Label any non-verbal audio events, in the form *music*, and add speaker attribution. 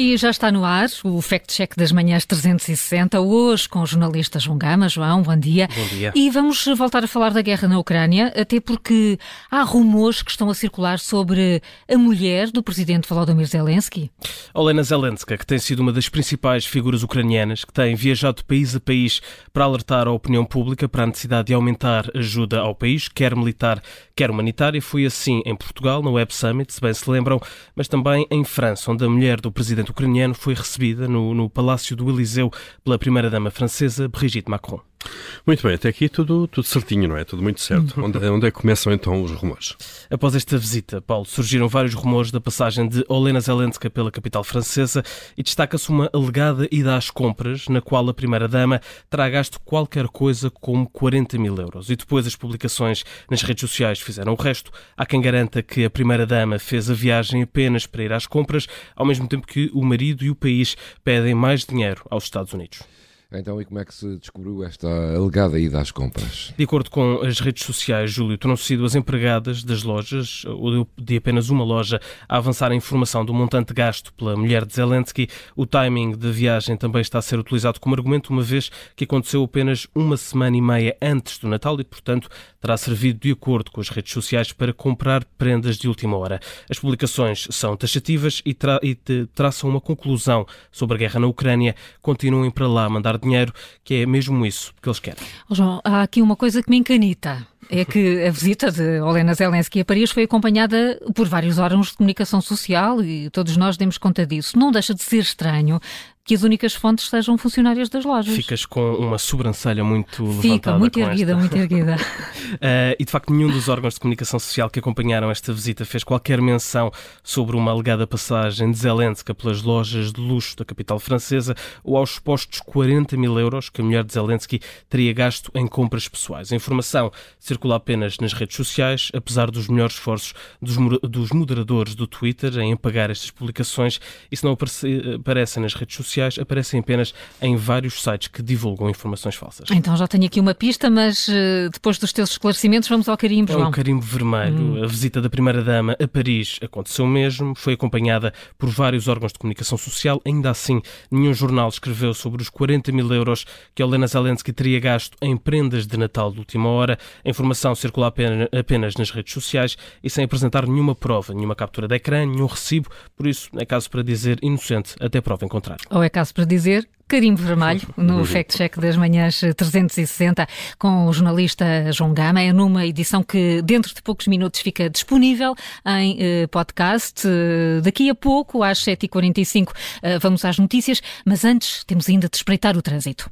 Speaker 1: E já está no ar o Fact Check das Manhãs 360, hoje com o jornalista João Gama. João, bom dia.
Speaker 2: Bom dia.
Speaker 1: E vamos voltar a falar da guerra na Ucrânia, até porque há rumores que estão a circular sobre a mulher do presidente Volodymyr Zelensky.
Speaker 2: Olena Zelenska, que tem sido uma das principais figuras ucranianas, que tem viajado de país a país para alertar a opinião pública para a necessidade de aumentar ajuda ao país, quer militar, quer humanitária. Foi assim em Portugal, no Web Summit, se bem se lembram, mas também em França, onde a mulher do presidente ucraniano foi recebida no, no Palácio do Eliseu pela primeira-dama francesa Brigitte Macron.
Speaker 3: Muito bem, até aqui tudo, tudo certinho, não é? Tudo muito certo. Onde, onde é que começam então os rumores?
Speaker 2: Após esta visita, Paulo, surgiram vários rumores da passagem de Olena Zelenska pela capital francesa e destaca-se uma alegada ida às compras, na qual a primeira-dama terá gasto qualquer coisa como 40 mil euros. E depois as publicações nas redes sociais fizeram o resto. Há quem garanta que a primeira-dama fez a viagem apenas para ir às compras, ao mesmo tempo que o marido e o país pedem mais dinheiro aos Estados Unidos.
Speaker 4: Então, e como é que se descobriu esta alegada ida às compras?
Speaker 2: De acordo com as redes sociais, Júlio, terão sido as empregadas das lojas, ou de apenas uma loja, a avançar a informação do montante gasto pela mulher de Zelensky. O timing da viagem também está a ser utilizado como argumento, uma vez que aconteceu apenas uma semana e meia antes do Natal e, portanto, terá servido de acordo com as redes sociais para comprar prendas de última hora. As publicações são taxativas e, tra e traçam uma conclusão sobre a guerra na Ucrânia. Continuem para lá a mandar dinheiro, que é mesmo isso que eles querem.
Speaker 1: Oh, João, há aqui uma coisa que me encanita. É que a visita de Olena Zelensky a Paris foi acompanhada por vários órgãos de comunicação social e todos nós demos conta disso. Não deixa de ser estranho que as únicas fontes sejam funcionárias das lojas.
Speaker 2: Ficas com uma sobrancelha muito
Speaker 1: Fica,
Speaker 2: levantada.
Speaker 1: muito erguida,
Speaker 2: esta.
Speaker 1: muito erguida. *laughs*
Speaker 2: uh, e de facto, nenhum dos órgãos de comunicação social que acompanharam esta visita fez qualquer menção sobre uma alegada passagem de Zelensky pelas lojas de luxo da capital francesa ou aos supostos 40 mil euros que a mulher de Zelensky teria gasto em compras pessoais. A informação circula apenas nas redes sociais, apesar dos melhores esforços dos, dos moderadores do Twitter em apagar estas publicações. E se não aparece, aparecem nas redes sociais, aparecem apenas em vários sites que divulgam informações falsas.
Speaker 1: Então já tenho aqui uma pista, mas uh, depois dos teus esclarecimentos vamos ao carimbo, João.
Speaker 2: É o carimbo vermelho. Hum. A visita da Primeira-Dama a Paris aconteceu mesmo, foi acompanhada por vários órgãos de comunicação social. Ainda assim, nenhum jornal escreveu sobre os 40 mil euros que Helena Zelensky teria gasto em prendas de Natal de última hora. A informação circula apenas, apenas nas redes sociais e sem apresentar nenhuma prova, nenhuma captura de ecrã, nenhum recibo. Por isso, é caso para dizer inocente até prova em contrário.
Speaker 1: Ou é caso para dizer carimbo vermelho no Fact Check das Manhãs 360 com o jornalista João Gama. É numa edição que dentro de poucos minutos fica disponível em uh, podcast. Uh, daqui a pouco, às 7h45, uh, vamos às notícias, mas antes temos ainda de espreitar o trânsito.